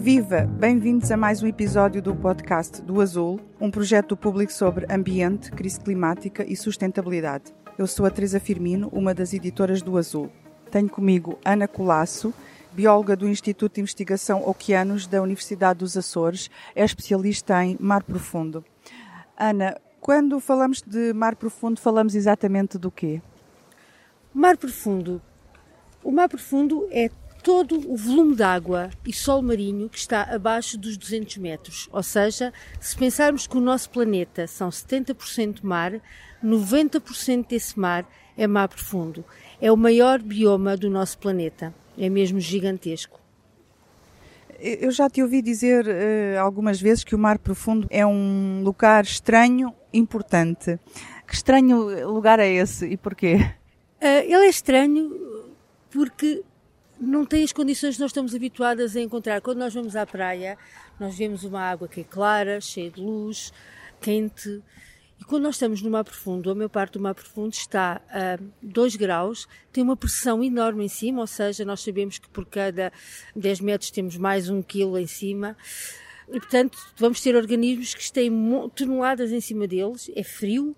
Viva! Bem-vindos a mais um episódio do podcast do Azul, um projeto do público sobre ambiente, crise climática e sustentabilidade. Eu sou a Teresa Firmino, uma das editoras do Azul. Tenho comigo Ana Colasso, bióloga do Instituto de Investigação Oceanos da Universidade dos Açores, é especialista em mar profundo. Ana, quando falamos de mar profundo, falamos exatamente do quê? Mar profundo. O mar profundo é todo o volume de água e solo marinho que está abaixo dos 200 metros. Ou seja, se pensarmos que o nosso planeta são 70% mar, 90% desse mar é mar profundo. É o maior bioma do nosso planeta. É mesmo gigantesco. Eu já te ouvi dizer uh, algumas vezes que o mar profundo é um lugar estranho, importante. Que estranho lugar é esse e porquê? Uh, ele é estranho porque não tem as condições que nós estamos habituadas a encontrar. Quando nós vamos à praia, nós vemos uma água que é clara, cheia de luz, quente. E quando nós estamos no mar profundo, a maior parte do mar profundo está a 2 graus, tem uma pressão enorme em cima, ou seja, nós sabemos que por cada 10 metros temos mais um quilo em cima. E, portanto, vamos ter organismos que têm toneladas em cima deles, é frio,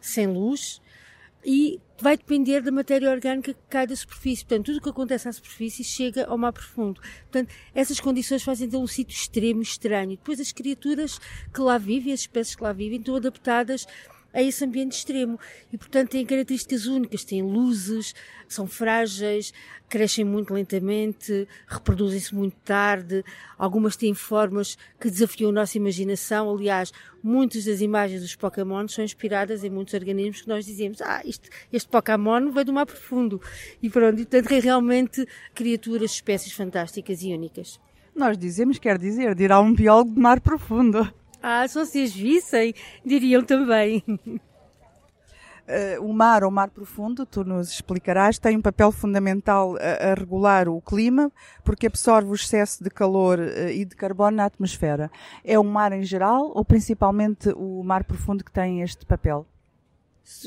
sem luz, e vai depender da matéria orgânica que cai da superfície. Portanto, tudo o que acontece à superfície chega ao mar profundo. Portanto, essas condições fazem dele um sítio extremo, estranho. Depois, as criaturas que lá vivem, as espécies que lá vivem, estão adaptadas a esse ambiente extremo. E, portanto, têm características únicas, têm luzes, são frágeis, crescem muito lentamente, reproduzem-se muito tarde, algumas têm formas que desafiam a nossa imaginação. Aliás, muitas das imagens dos Pokémon são inspiradas em muitos organismos que nós dizemos, ah, este, este Pokémon veio do mar profundo. E pronto, e, portanto, é realmente criaturas, espécies fantásticas e únicas. Nós dizemos, quer dizer, dirá um biólogo de mar profundo. Ah, se vocês vissem, diriam também. Uh, o mar ou mar profundo, tu nos explicarás, tem um papel fundamental a, a regular o clima, porque absorve o excesso de calor uh, e de carbono na atmosfera. É o mar em geral ou principalmente o mar profundo que tem este papel?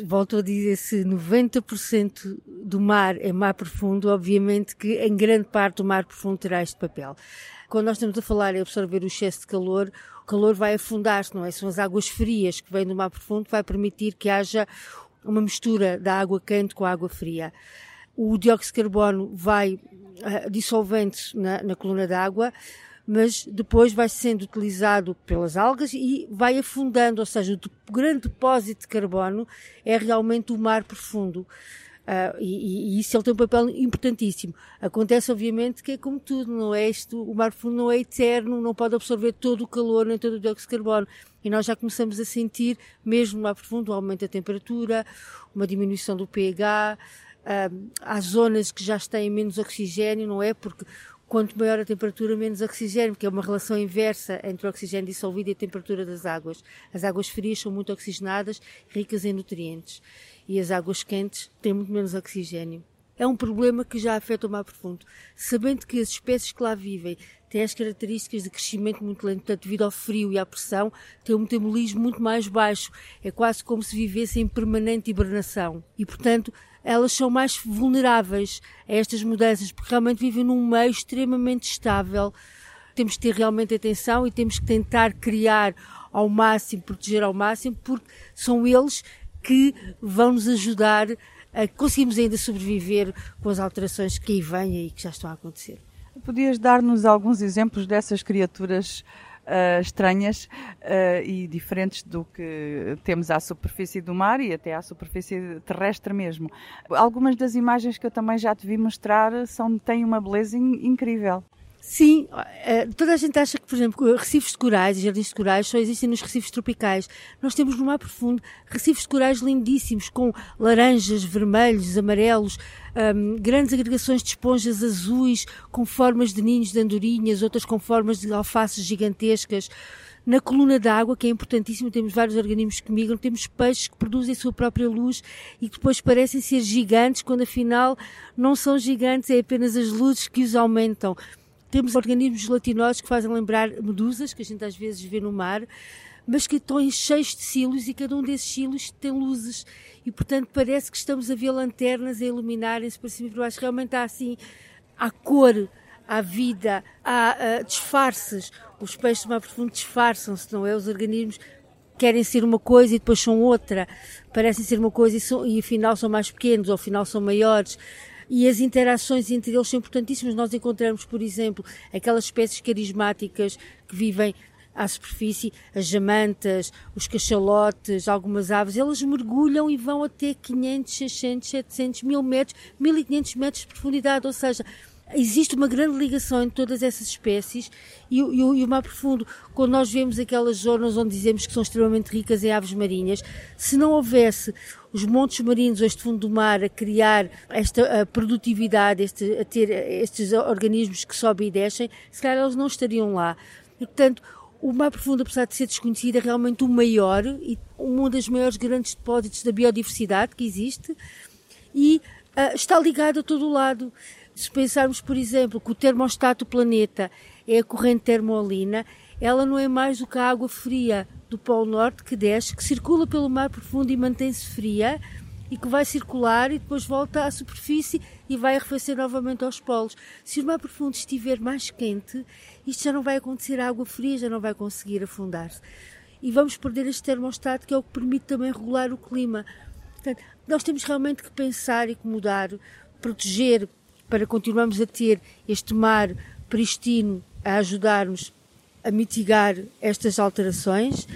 Volto a dizer, se 90% do mar é mar profundo, obviamente que em grande parte do mar profundo terá este papel. Quando nós estamos a falar em absorver o excesso de calor, o calor vai afundar-se, não é? São as águas frias que vêm do mar profundo, vai permitir que haja uma mistura da água quente com a água fria. O dióxido de carbono vai uh, dissolvendo-se na, na coluna d'água, mas depois vai sendo utilizado pelas algas e vai afundando, ou seja, o grande depósito de carbono é realmente o mar profundo. Uh, e, e, isso ele tem um papel importantíssimo. Acontece, obviamente, que é como tudo, não é isto, o mar fundo não é eterno, não pode absorver todo o calor nem todo o dióxido de carbono. E nós já começamos a sentir, mesmo no mar profundo, um aumento da temperatura, uma diminuição do pH, uh, há zonas que já têm menos oxigênio, não é? Porque quanto maior a temperatura, menos oxigênio, que é uma relação inversa entre o oxigênio dissolvido e a temperatura das águas. As águas frias são muito oxigenadas, ricas em nutrientes e as águas quentes têm muito menos oxigênio. É um problema que já afeta o mar profundo. Sabendo que as espécies que lá vivem têm as características de crescimento muito lento, portanto, devido ao frio e à pressão, têm um metabolismo muito mais baixo. É quase como se vivessem em permanente hibernação. E, portanto, elas são mais vulneráveis a estas mudanças, porque realmente vivem num meio extremamente estável. Temos que ter realmente atenção e temos que tentar criar ao máximo, proteger ao máximo, porque são eles que vão nos ajudar a conseguirmos ainda sobreviver com as alterações que aí vêm e que já estão a acontecer. Podias dar-nos alguns exemplos dessas criaturas uh, estranhas uh, e diferentes do que temos à superfície do mar e até à superfície terrestre mesmo. Algumas das imagens que eu também já te vi mostrar são, têm uma beleza in, incrível. Sim, eh, toda a gente acha que, por exemplo, recifes de corais e jardins de corais só existem nos recifes tropicais. Nós temos no mar profundo recifes de corais lindíssimos, com laranjas, vermelhos, amarelos, um, grandes agregações de esponjas azuis, com formas de ninhos de andorinhas, outras com formas de alfaces gigantescas. Na coluna d'água, que é importantíssimo, temos vários organismos que migram, temos peixes que produzem a sua própria luz e que depois parecem ser gigantes, quando afinal não são gigantes, é apenas as luzes que os aumentam. Temos organismos gelatinosos que fazem lembrar medusas, que a gente às vezes vê no mar, mas que estão cheios de silos e cada um desses silos tem luzes e portanto parece que estamos a ver lanternas a iluminarem-se para cima e para baixo. Realmente há assim, há cor, há vida, há uh, disfarces. Os peixes do mar profundo disfarçam-se, não é? Os organismos querem ser uma coisa e depois são outra. Parecem ser uma coisa e, são, e afinal são mais pequenos ou afinal são maiores e as interações entre eles são importantíssimas. Nós encontramos, por exemplo, aquelas espécies carismáticas que vivem à superfície, as jamantas, os cachalotes, algumas aves, elas mergulham e vão até 500, 600, 700, 1000 metros, 1500 metros de profundidade, ou seja, existe uma grande ligação entre todas essas espécies e, e, e, o mar profundo, quando nós vemos aquelas zonas onde dizemos que são extremamente ricas em aves marinhas, se não houvesse os montes marinhos, este fundo do mar, a criar esta a produtividade, este, a ter estes organismos que sobem e descem, se calhar eles não estariam lá. E, portanto, o Mar Profundo, apesar de ser desconhecido, é realmente o maior e um dos maiores grandes depósitos da biodiversidade que existe e uh, está ligado a todo o lado. Se pensarmos, por exemplo, que o termostato do planeta é a corrente termoalina, ela não é mais do que a água fria do Polo Norte que desce, que circula pelo mar profundo e mantém-se fria e que vai circular e depois volta à superfície e vai arrefecer novamente aos polos. Se o mar profundo estiver mais quente, isto já não vai acontecer, a água fria já não vai conseguir afundar-se. E vamos perder este termostato que é o que permite também regular o clima. Portanto, nós temos realmente que pensar e que mudar, proteger para continuarmos a ter este mar pristino a ajudar-nos a mitigar estas alterações,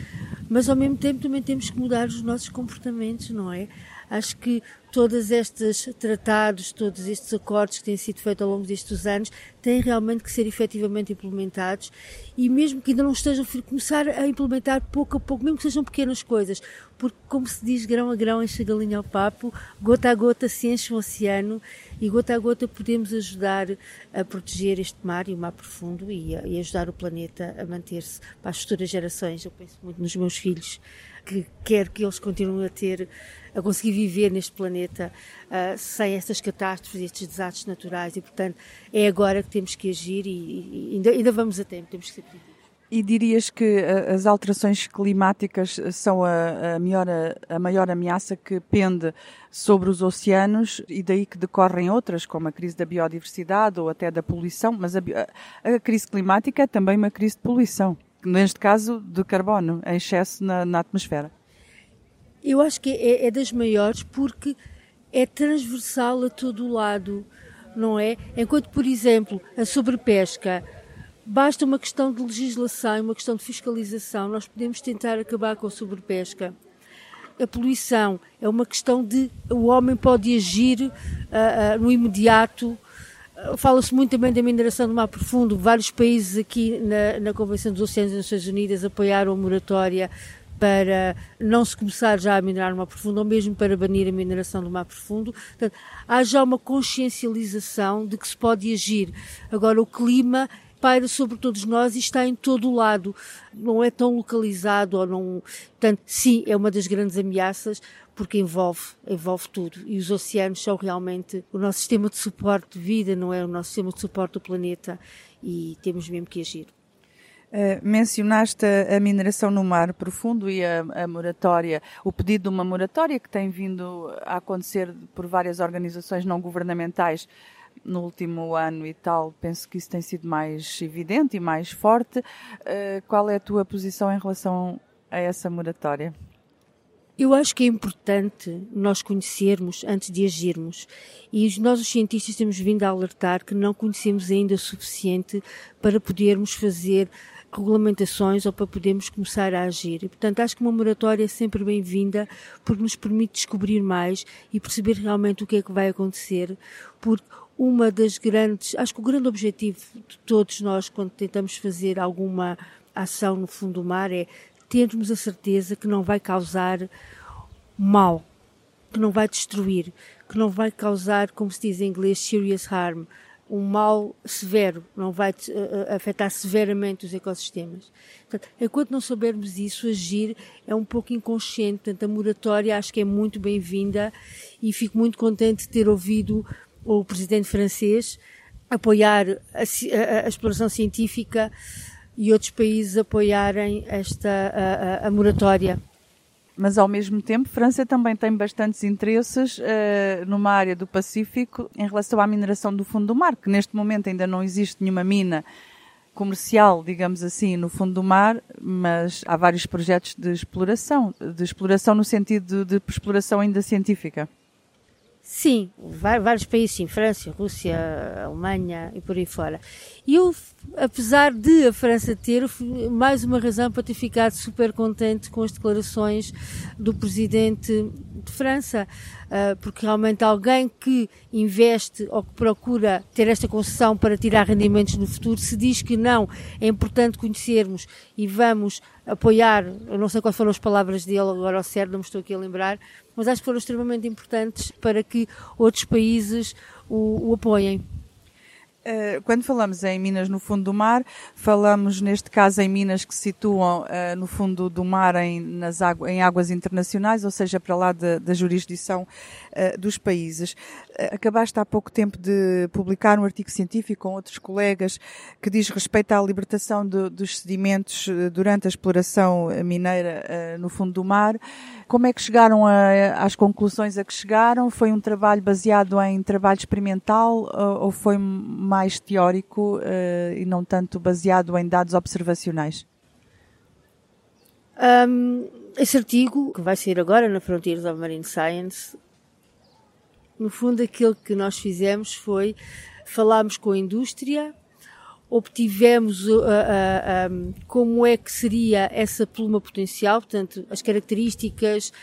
mas ao mesmo tempo também temos que mudar os nossos comportamentos, não é? Acho que todos estes tratados, todos estes acordos que têm sido feitos ao longo destes anos têm realmente que ser efetivamente implementados e mesmo que ainda não estejam a começar a implementar pouco a pouco, mesmo que sejam pequenas coisas, porque como se diz, grão a grão enche a galinha ao papo, gota a gota se enche o oceano e gota a gota podemos ajudar a proteger este mar e o mar profundo e, a, e ajudar o planeta a manter-se para as futuras gerações. Eu penso muito nos meus filhos, que quero que eles continuem a ter a conseguir viver neste planeta uh, sem estas catástrofes, estes desastres naturais e, portanto, é agora que temos que agir e, e ainda, ainda, vamos a tempo, temos que ser positivos. E dirias que ah, as alterações climáticas são a, a, maior, a maior ameaça que pende sobre os oceanos e daí que decorrem outras, como a crise da biodiversidade ou até da poluição, mas a, a crise climática é também uma crise de poluição, neste caso de carbono em excesso na, na atmosfera. Eu acho que é, é das maiores porque é transversal a todo o lado, não é? Enquanto, por exemplo, a sobrepesca basta uma questão de legislação uma questão de fiscalização, nós podemos tentar acabar com a sobrepesca. A poluição é uma questão de o homem pode agir uh, uh, no imediato. Uh, Fala-se muito também da mineração do mar profundo. Vários países aqui na, na Convenção dos Oceanos das Nações Unidas apoiaram a moratória para não se começar já a minerar no mar profundo, ou mesmo para banir a mineração do mar profundo. Portanto, há já uma consciencialização de que se pode agir. Agora, o clima paira sobre todos nós e está em todo o lado. Não é tão localizado ou não. Portanto, sim, é uma das grandes ameaças porque envolve, envolve tudo. E os oceanos são realmente o nosso sistema de suporte de vida, não é o nosso sistema de suporte do planeta e temos mesmo que agir. Uh, mencionaste a, mineração no mar profundo e a, a, moratória, o pedido de uma moratória que tem vindo a acontecer por várias organizações não governamentais no último ano e tal. Penso que isso tem sido mais evidente e mais forte. Uh, qual é a tua posição em relação a essa moratória? Eu acho que é importante nós conhecermos antes de agirmos. E nós, os cientistas, temos vindo a alertar que não conhecemos ainda o suficiente para podermos fazer regulamentações ou para podermos começar a agir. E, portanto, acho que uma moratória é sempre bem-vinda porque nos permite descobrir mais e perceber realmente o que é que vai acontecer, porque uma das grandes, acho que o grande objetivo de todos nós quando tentamos fazer alguma ação no fundo do mar é termos a certeza que não vai causar mal, que não vai destruir, que não vai causar, como se diz em inglês, serious harm, um mal severo, não vai uh, afetar severamente os ecossistemas. Portanto, enquanto não soubermos isso, agir é um pouco inconsciente. Portanto, a moratória acho que é muito bem-vinda e fico muito contente de ter ouvido o presidente francês apoiar a, a, a exploração científica e outros países apoiarem esta a, a moratória mas ao mesmo tempo França também tem bastantes interesses uh, numa área do Pacífico em relação à mineração do fundo do mar, que neste momento ainda não existe nenhuma mina comercial, digamos assim, no fundo do mar, mas há vários projetos de exploração, de exploração no sentido de, de exploração ainda científica. Sim, vários países, sim, França, Rússia, Alemanha e por aí fora. E eu, apesar de a França ter, mais uma razão para ter ficado super contente com as declarações do presidente de França, porque realmente alguém que investe ou que procura ter esta concessão para tirar rendimentos no futuro, se diz que não, é importante conhecermos e vamos apoiar, eu não sei quais foram as palavras dele agora ao certo, não me estou aqui a lembrar, mas acho que foram extremamente importantes para que outros países o, o apoiem. Eh, quando falamos em minas no fundo do mar, falamos neste caso em minas que se situam uh, no fundo do mar em, nas águ em águas internacionais, ou seja, para lá de, da jurisdição uh, dos países. Acabaste há pouco tempo de publicar um artigo científico com outros colegas que diz respeito à libertação de, dos sedimentos durante a exploração mineira no fundo do mar. Como é que chegaram a, às conclusões a que chegaram? Foi um trabalho baseado em trabalho experimental ou foi mais teórico e não tanto baseado em dados observacionais? Um, esse artigo, que vai sair agora na Frontiers of Marine Science, no fundo aquilo que nós fizemos foi falarmos com a indústria, obtivemos uh, uh, como é que seria essa pluma potencial, portanto, as características,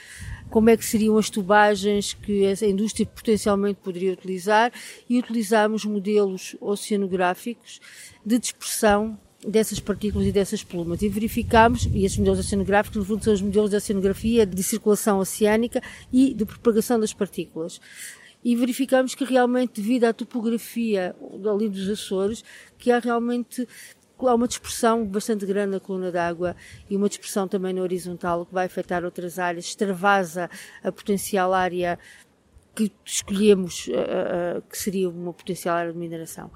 como é que seriam as tubagens que a indústria potencialmente poderia utilizar e utilizámos modelos oceanográficos de dispersão dessas partículas e dessas plumas. E verificámos, e esses modelos oceanográficos no fundo são os modelos de oceanografia de circulação oceânica e de propagação das partículas e verificámos que realmente devido à topografia ali dos Açores que há realmente há uma dispersão bastante grande na coluna d'água e uma dispersão também na horizontal que vai afetar outras áreas, extravasa a potencial área que escolhemos, uh, uh, que seria uma potencial área de mineração.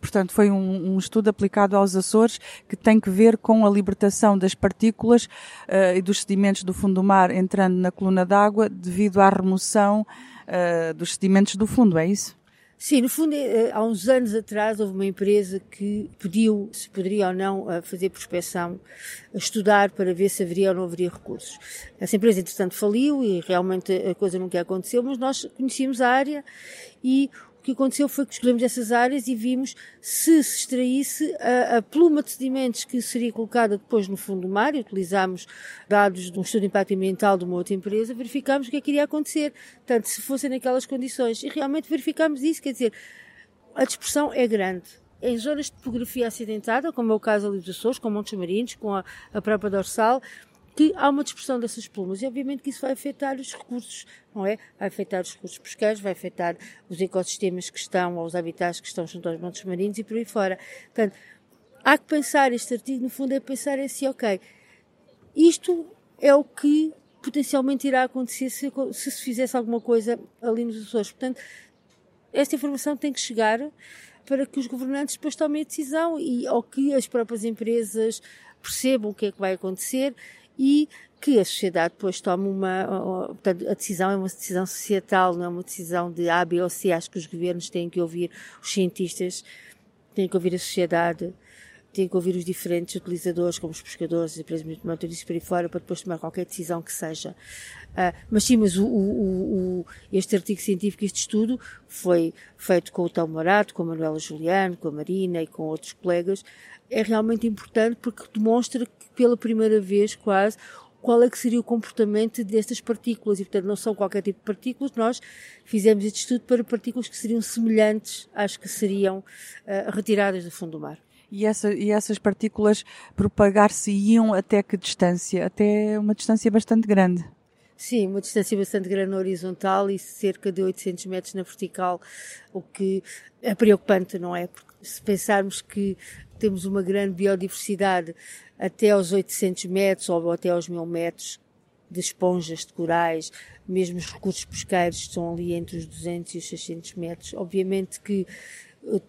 Portanto, foi um, um, estudo aplicado aos Açores que tem que ver com a libertação das partículas uh, e dos sedimentos do fundo do mar entrando na coluna d'água devido à remoção dos sedimentos do fundo, é isso? Sim, no fundo, eh, há uns anos atrás houve uma empresa que pediu se poderia ou não eh, fazer prospeção, estudar para ver se haveria ou não haveria recursos. Essa empresa, entretanto, faliu e realmente a coisa nunca aconteceu, mas nós conhecíamos a área e que aconteceu foi que escolhemos essas áreas e vimos se se extraísse a, a pluma de sedimentos que seria colocada depois no fundo do mar, e utilizámos dados de um estudo de impacto ambiental de uma outra empresa, verificámos o que é que iria acontecer, tanto se fossem naquelas condições. E realmente verificámos isso, quer dizer, a dispersão é grande em zonas de topografia acidentada, como é o caso ali dos Açores, com Montes Marinhos, com a, a própria dorsal, que há uma dispersão dessas plumas e obviamente que isso vai afetar os recursos, não é? Vai afetar os recursos pesqueiros, vai afetar os ecossistemas que estão, ou os habitats que estão junto aos montes marinhos e por aí fora. Portanto, há que pensar, este artigo no fundo é pensar assim, ok, isto é o que potencialmente irá acontecer se, se se fizesse alguma coisa ali nos Açores. Portanto, esta informação tem que chegar para que os governantes depois tomem a decisão e ou que as próprias empresas percebam o que é que vai acontecer e que a sociedade depois tome uma, portanto, a decisão é uma decisão societal, não é uma decisão de A, B ou C. Acho que os governos têm que ouvir os cientistas, têm que ouvir a sociedade, têm que ouvir os diferentes utilizadores, como os pescadores, as empresas motoristas por aí fora, para depois tomar qualquer decisão que seja. Uh, mas sim, mas o, o, o, este artigo científico, este estudo, foi feito com o Tom Morato, com a Manuela Juliano, com a Marina e com outros colegas, é realmente importante porque demonstra que pela primeira vez quase qual é que seria o comportamento destas partículas e portanto não são qualquer tipo de partículas, nós fizemos este estudo para partículas que seriam semelhantes às que seriam uh, retiradas do fundo do mar. E, essa, e essas partículas propagar-se-iam até que distância? Até uma distância bastante grande. Sim, uma distância bastante grande na horizontal e cerca de 800 metros na vertical, o que é preocupante, não é? Porque se pensarmos que temos uma grande biodiversidade até aos 800 metros ou até aos 1000 metros de esponjas, de corais, mesmo os recursos pesqueiros estão ali entre os 200 e os 600 metros. Obviamente que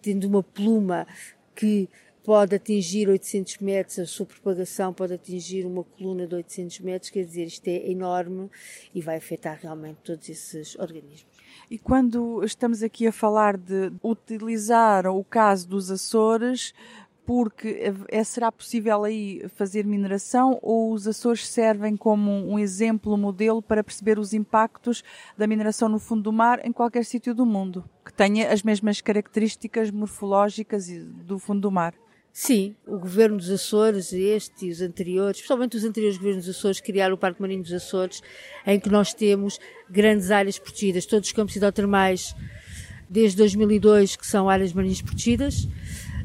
tendo uma pluma que pode atingir 800 metros, a sua propagação pode atingir uma coluna de 800 metros, quer dizer, isto é enorme e vai afetar realmente todos esses organismos. E quando estamos aqui a falar de utilizar o caso dos Açores, porque é, será possível aí fazer mineração ou os Açores servem como um exemplo, um modelo para perceber os impactos da mineração no fundo do mar em qualquer sítio do mundo, que tenha as mesmas características morfológicas do fundo do mar? Sim, o governo dos Açores, este e os anteriores, especialmente os anteriores governos dos Açores, criaram o Parque Marinho dos Açores, em que nós temos grandes áreas protegidas, todos os campos hidrotermais desde 2002 que são áreas marinhas protegidas,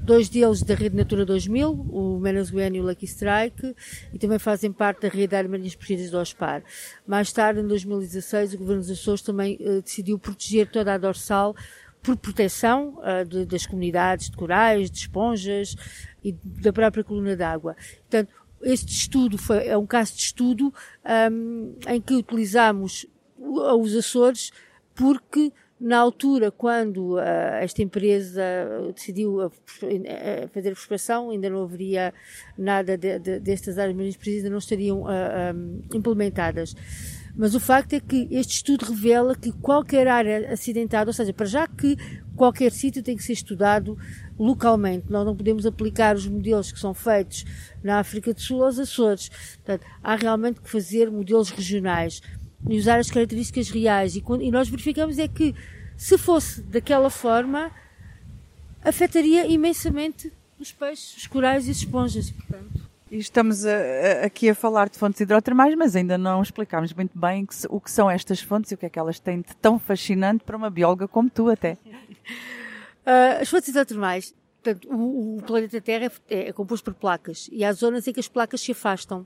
dois deles da Rede Natura 2000, o Menesguene e o Lucky Strike, e também fazem parte da Rede de Áreas Marinhas Protegidas do OSPAR. Mais tarde, em 2016, o governo dos Açores também uh, decidiu proteger toda a dorsal por proteção uh, de, das comunidades de corais, de esponjas e da própria coluna d'água. Portanto, este estudo foi, é um caso de estudo um, em que utilizamos os Açores porque na altura, quando uh, esta empresa decidiu a, a fazer a prospecção, ainda não haveria nada de, de, destas áreas marinhas ainda não estariam uh, um, implementadas. Mas o facto é que este estudo revela que qualquer área acidentada, ou seja, para já que qualquer sítio tem que ser estudado localmente. Nós não podemos aplicar os modelos que são feitos na África do Sul aos Açores. Portanto, há realmente que fazer modelos regionais e usar as características reais. E, e nós verificamos é que, se fosse daquela forma, afetaria imensamente os peixes, os corais e as esponjas. Portanto, estamos a, a, aqui a falar de fontes hidrotermais, mas ainda não explicámos muito bem que, o que são estas fontes e o que é que elas têm de tão fascinante para uma bióloga como tu até. Uh, as fontes hidrotermais, portanto, o, o, planeta Terra é, é, composto por placas e há zonas em que as placas se afastam.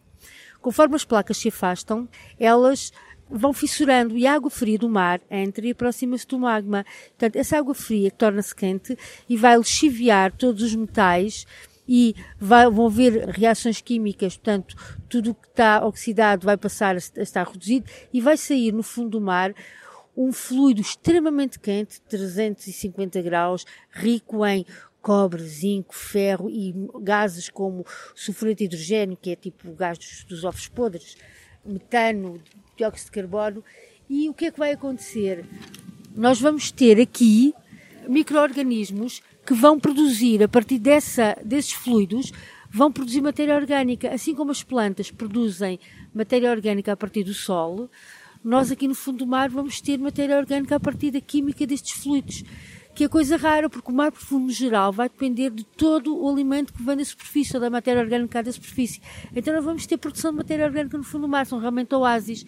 Conforme as placas se afastam, elas vão fissurando e a água fria do mar entra e aproxima-se do magma. Portanto, essa água fria torna-se quente e vai lixiviar todos os metais e vai, vão haver reações químicas, portanto, tudo o que está oxidado vai passar a estar reduzido e vai sair no fundo do mar um fluido extremamente quente, 350 graus, rico em cobre, zinco, ferro e gases como sulfureto de hidrogênio, que é tipo o gás dos, dos ovos podres, metano, dióxido de carbono. E o que é que vai acontecer? Nós vamos ter aqui micro-organismos que vão produzir, a partir dessa, desses fluidos, vão produzir matéria orgânica. Assim como as plantas produzem matéria orgânica a partir do solo, nós aqui no fundo do mar vamos ter matéria orgânica a partir da química destes fluidos. Que é coisa rara, porque o mar profundo geral vai depender de todo o alimento que vem da superfície, ou da matéria orgânica da superfície. Então nós vamos ter produção de matéria orgânica no fundo do mar, são realmente oásis.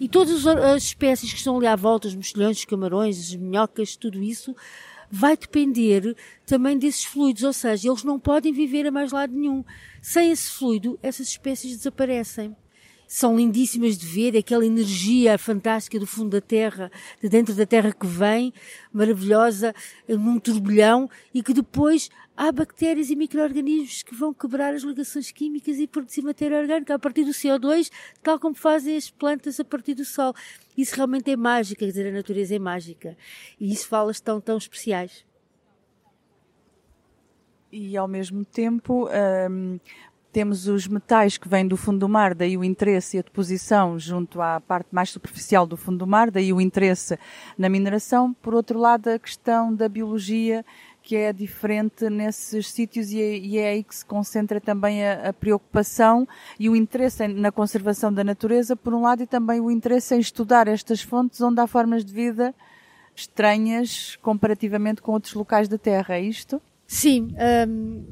E todas as espécies que estão ali à volta, os mexilhões, os camarões, as minhocas, tudo isso, vai depender também desses fluidos, ou seja, eles não podem viver a mais lado nenhum. Sem esse fluido, essas espécies desaparecem. São lindíssimas de ver, aquela energia fantástica do fundo da Terra, de dentro da Terra que vem, maravilhosa, num turbilhão, e que depois há bactérias e micro-organismos que vão quebrar as ligações químicas e produzir matéria orgânica a partir do CO2, tal como fazem as plantas a partir do Sol. Isso realmente é mágica, quer dizer, a natureza é mágica. E isso fala tão, tão especiais. E ao mesmo tempo, hum, temos os metais que vêm do fundo do mar, daí o interesse e a deposição junto à parte mais superficial do fundo do mar, daí o interesse na mineração. Por outro lado, a questão da biologia que é diferente nesses sítios e é, e é aí que se concentra também a, a, preocupação e o interesse na conservação da natureza, por um lado, e também o interesse em estudar estas fontes onde há formas de vida estranhas comparativamente com outros locais da Terra, é isto? Sim. Um,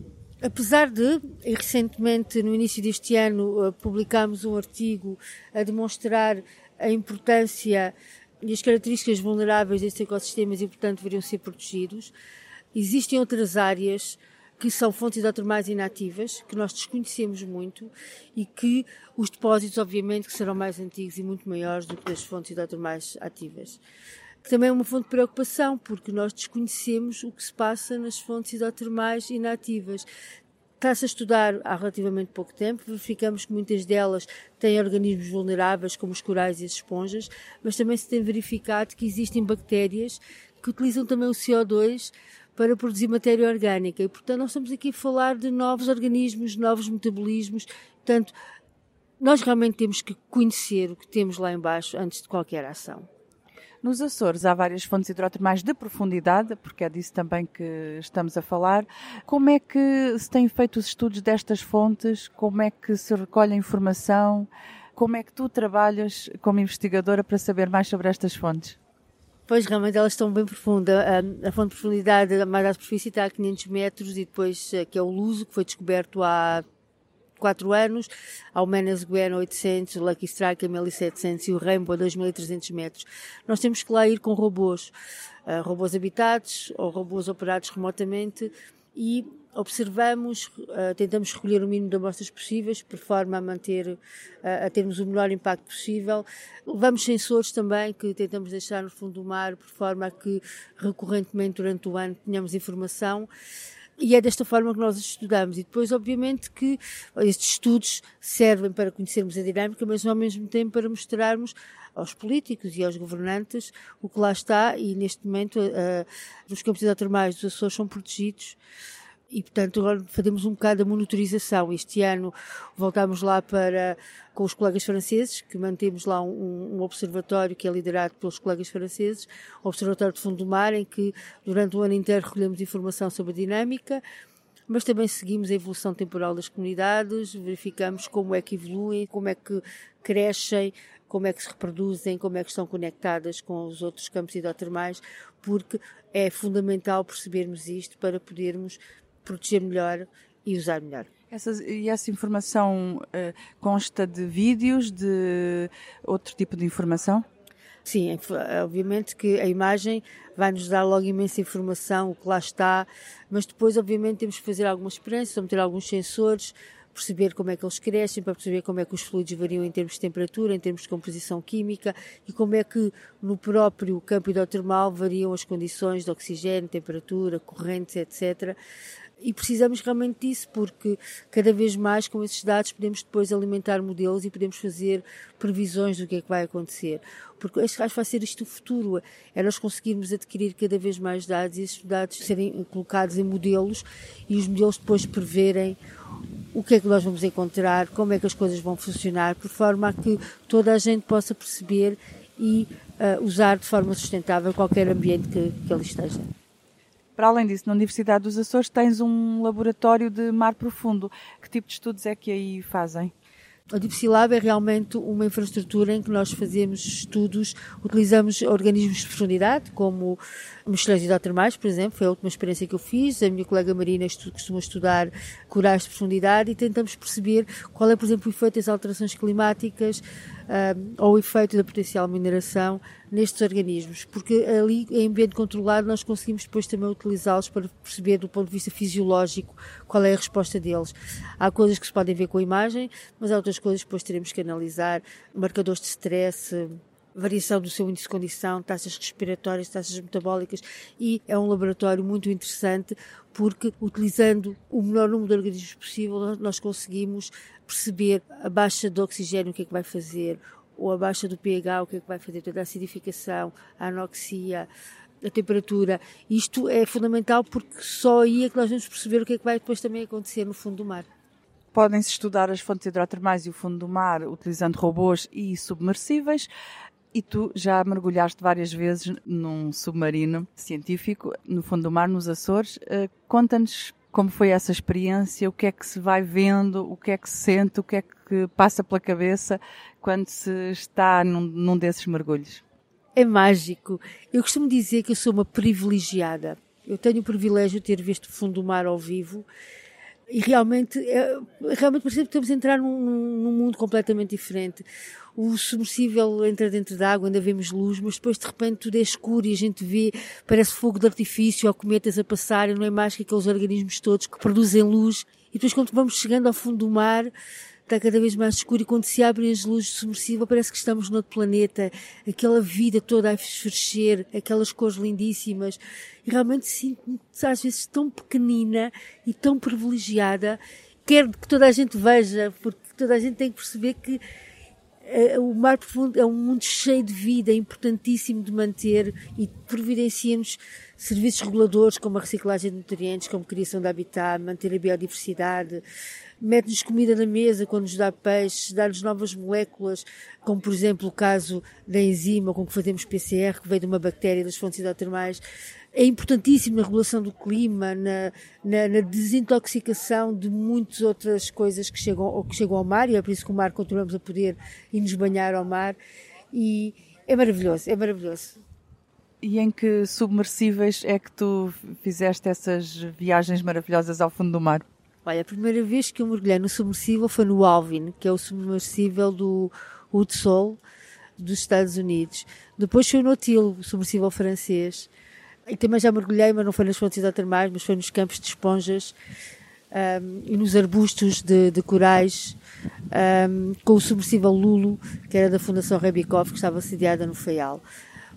apesar de, recentemente, no início deste ano, uh, publicámos um artigo a demonstrar a importância e as características vulneráveis destes ecossistemas e, portanto, deveriam ser protegidos. Existem outras áreas que são fontes hidrotermais inativas, que nós desconhecemos muito e que os depósitos, obviamente, que serão mais antigos e muito maiores do que as fontes hidrotermais ativas. Também é uma fonte de preocupação, porque nós desconhecemos o que se passa nas fontes hidrotermais inativas. Está-se a estudar há relativamente pouco tempo, verificamos que muitas delas têm organismos vulneráveis, como os corais e as esponjas, mas também se tem verificado que existem bactérias que utilizam também o CO2 para produzir matéria orgânica. E, portanto, nós estamos aqui a falar de novos organismos, novos metabolismos. Portanto, nós realmente temos que conhecer o que temos lá embaixo antes de qualquer ação. Nos Açores há várias fontes hidrotermais de profundidade, porque é disso também que estamos a falar. Como é que se têm feito os estudos destas fontes? Como é que se recolhe a informação? Como é que tu trabalhas como investigadora para saber mais sobre estas fontes? Pois, realmente elas estão bem profundas. A, a fonte de profundidade mais à superfície está a 500 metros e depois, eh, que é o Luso, que foi descoberto há 4 anos, ao Menas Gwen 800, o Lucky Strike a 1700 e o Rainbow a 2300 metros. Nós temos que lá ir com robôs, uh, robôs habitados ou robôs operados remotamente e observamos, uh, tentamos recolher o mínimo de amostras possíveis, por forma a manter, uh, a termos o melhor impacto possível. Levamos sensores também que tentamos deixar no fundo do mar, por forma a que recorrentemente durante o ano tenhamos informação. E é desta forma que nós estudamos. E depois, obviamente, que estes estudos servem para conhecermos a dinâmica, mas ao mesmo tempo para mostrarmos aos políticos e aos governantes o que lá está. E neste momento, uh, os campos hidrotermais dos Açores são protegidos e, portanto, agora fazemos um bocado a monitorização. Este ano voltámos lá para, com os colegas franceses, que mantemos lá um, um observatório que é liderado pelos colegas franceses, o Observatório de Fundo do Mar, em que durante o ano inteiro recolhemos informação sobre a dinâmica, mas também seguimos a evolução temporal das comunidades, verificamos como é que evoluem, como é que crescem, como é que se reproduzem, como é que estão conectadas com os outros campos hidrotermais, porque é fundamental percebermos isto para podermos proteger melhor e usar melhor. Essa, e essa informação uh, consta de vídeos, de outro tipo de informação? Sim, é, obviamente que a imagem vai nos dar logo imensa informação, o que lá está, mas depois, obviamente, temos que fazer algumas experiências, vamos ter alguns sensores, perceber como é que eles crescem, para perceber como é que os fluidos variam em termos de temperatura, em termos de composição química e como é que no próprio campo hidrotermal variam as condições de oxigênio, temperatura, correntes, etc e precisamos realmente disso porque cada vez mais com esses dados podemos depois alimentar modelos e podemos fazer previsões do que é que vai acontecer. Porque acho que vai ser isto o futuro, é nós conseguirmos adquirir cada vez mais dados e esses dados serem colocados em modelos e os modelos depois preverem o que é que nós vamos encontrar, como é que as coisas vão funcionar, por forma a que toda a gente possa perceber e uh, usar de forma sustentável qualquer ambiente que, que ali esteja. Para além disso, na Universidade dos Açores tens um laboratório de mar profundo. Que tipo de estudos é que aí fazem? A Dipsilab é realmente uma infraestrutura em que nós fazemos estudos, utilizamos organismos de profundidade, como mochileiros hidrotermais, por exemplo, foi a última experiência que eu fiz. A minha colega Marina costuma estudar corais de profundidade e tentamos perceber qual é, por exemplo, o efeito das alterações climáticas uh, ou o efeito da potencial mineração nestes organismos, porque ali em ambiente controlado nós conseguimos depois também utilizá-los para perceber do ponto de vista fisiológico qual é a resposta deles. Há coisas que se podem ver com a imagem, mas há outras coisas que depois teremos que analisar, marcadores de stress, variação do seu índice de condição, taxas respiratórias, taxas metabólicas e é um laboratório muito interessante porque utilizando o menor número de organismos possível nós conseguimos perceber a baixa do oxigênio o que é que vai fazer ou a baixa do pH o que é que vai fazer, toda a acidificação, a anoxia, a temperatura. Isto é fundamental porque só aí é que nós vamos perceber o que é que vai depois também acontecer no fundo do mar. Podem-se estudar as fontes hidrotermais e o fundo do mar utilizando robôs e submersíveis. E tu já mergulhaste várias vezes num submarino científico no fundo do mar, nos Açores. Uh, Conta-nos como foi essa experiência, o que é que se vai vendo, o que é que se sente, o que é que passa pela cabeça quando se está num, num desses mergulhos. É mágico. Eu costumo dizer que eu sou uma privilegiada. Eu tenho o privilégio de ter visto o fundo do mar ao vivo e realmente, é, realmente parece que estamos a entrar num, num mundo completamente diferente o submersível entra dentro da água, ainda vemos luz, mas depois de repente tudo é escuro e a gente vê, parece fogo de artifício ou cometas a passarem, não é mais que aqueles organismos todos que produzem luz. E depois quando vamos chegando ao fundo do mar, está cada vez mais escuro e quando se abrem as luzes do parece que estamos noutro planeta, aquela vida toda a esfercer, aquelas cores lindíssimas. E realmente sinto-me às vezes tão pequenina e tão privilegiada. Quero que toda a gente veja, porque toda a gente tem que perceber que é, o mar profundo é um mundo cheio de vida, é importantíssimo de manter e providencia-nos serviços reguladores como a reciclagem de nutrientes, como a criação de habitat, manter a biodiversidade, mete-nos comida na mesa quando nos dá peixe, dá-nos novas moléculas, como por exemplo o caso da enzima com que fazemos PCR, que veio de uma bactéria das fontes hidrotermais é importantíssimo na regulação do clima, na, na, na, desintoxicação de muitas outras coisas que chegam, ou que chegam ao mar, e é por isso que o mar continuamos a poder ir nos banhar ao mar. E é maravilhoso, é maravilhoso. E em que submersíveis é que tu fizeste essas viagens maravilhosas ao fundo do mar? Olha, a primeira vez que eu mergulhei no submersível foi no Alvin, que é o submersível do Hudson dos Estados Unidos. Depois foi no Nautil, o submersível francês. E também já mergulhei, mas não foi nas fontes hidrotermais, mas foi nos campos de esponjas um, e nos arbustos de, de corais, um, com o submersível Lulo, que era da Fundação Rebikov, que estava sediada no Faial.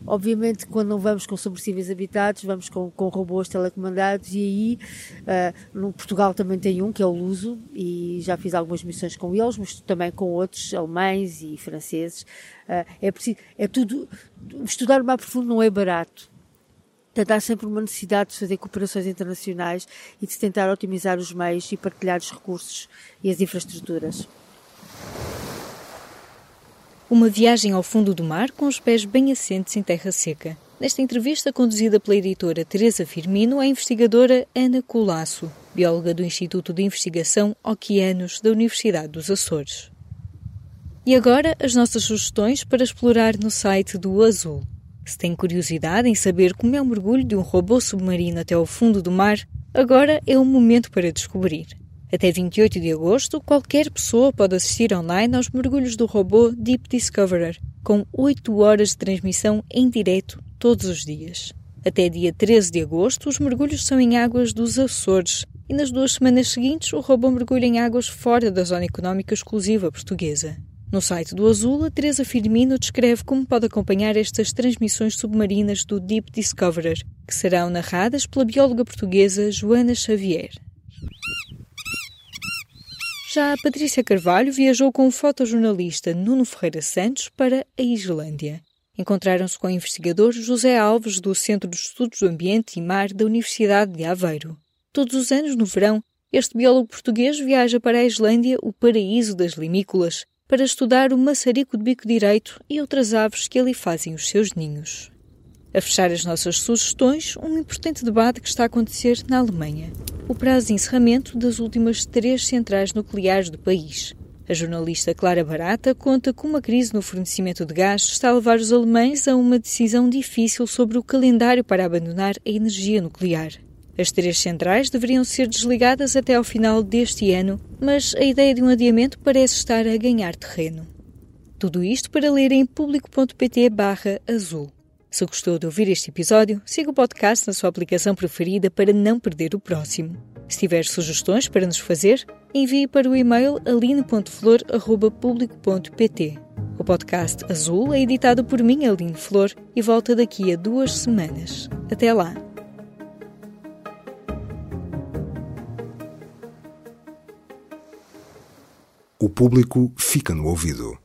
Obviamente, quando não vamos com submersíveis habitados, vamos com, com robôs telecomandados e aí, uh, no Portugal também tem um, que é o Luso, e já fiz algumas missões com eles, mas também com outros alemães e franceses. Uh, é preciso, é tudo, estudar o profundo não é barato. Portanto, há sempre uma necessidade de fazer cooperações internacionais e de tentar otimizar os meios e partilhar os recursos e as infraestruturas. Uma viagem ao fundo do mar com os pés bem assentes em terra seca. Nesta entrevista, conduzida pela editora Teresa Firmino, a investigadora Ana Colasso, bióloga do Instituto de Investigação Oceanos da Universidade dos Açores. E agora, as nossas sugestões para explorar no site do Azul. Se tem curiosidade em saber como é o mergulho de um robô submarino até ao fundo do mar, agora é o momento para descobrir. Até 28 de agosto, qualquer pessoa pode assistir online aos mergulhos do robô Deep Discoverer, com 8 horas de transmissão em direto todos os dias. Até dia 13 de agosto, os mergulhos são em águas dos Açores e nas duas semanas seguintes o robô mergulha em águas fora da zona económica exclusiva portuguesa. No site do Azul, a Teresa Firmino descreve como pode acompanhar estas transmissões submarinas do Deep Discoverer, que serão narradas pela bióloga portuguesa Joana Xavier. Já a Patrícia Carvalho viajou com o fotojornalista Nuno Ferreira Santos para a Islândia. Encontraram-se com o investigador José Alves do Centro de Estudos do Ambiente e Mar da Universidade de Aveiro. Todos os anos, no verão, este biólogo português viaja para a Islândia, o paraíso das limícolas, para estudar o maçarico de bico direito e outras aves que ali fazem os seus ninhos. A fechar as nossas sugestões, um importante debate que está a acontecer na Alemanha. O prazo de encerramento das últimas três centrais nucleares do país. A jornalista Clara Barata conta como a crise no fornecimento de gás está a levar os alemães a uma decisão difícil sobre o calendário para abandonar a energia nuclear. As três centrais deveriam ser desligadas até ao final deste ano, mas a ideia de um adiamento parece estar a ganhar terreno. Tudo isto para ler em público.pt azul. Se gostou de ouvir este episódio, siga o podcast na sua aplicação preferida para não perder o próximo. Se tiver sugestões para nos fazer, envie para o e-mail aline.flor.público.pt. O podcast Azul é editado por mim, Aline Flor, e volta daqui a duas semanas. Até lá! O público fica no ouvido.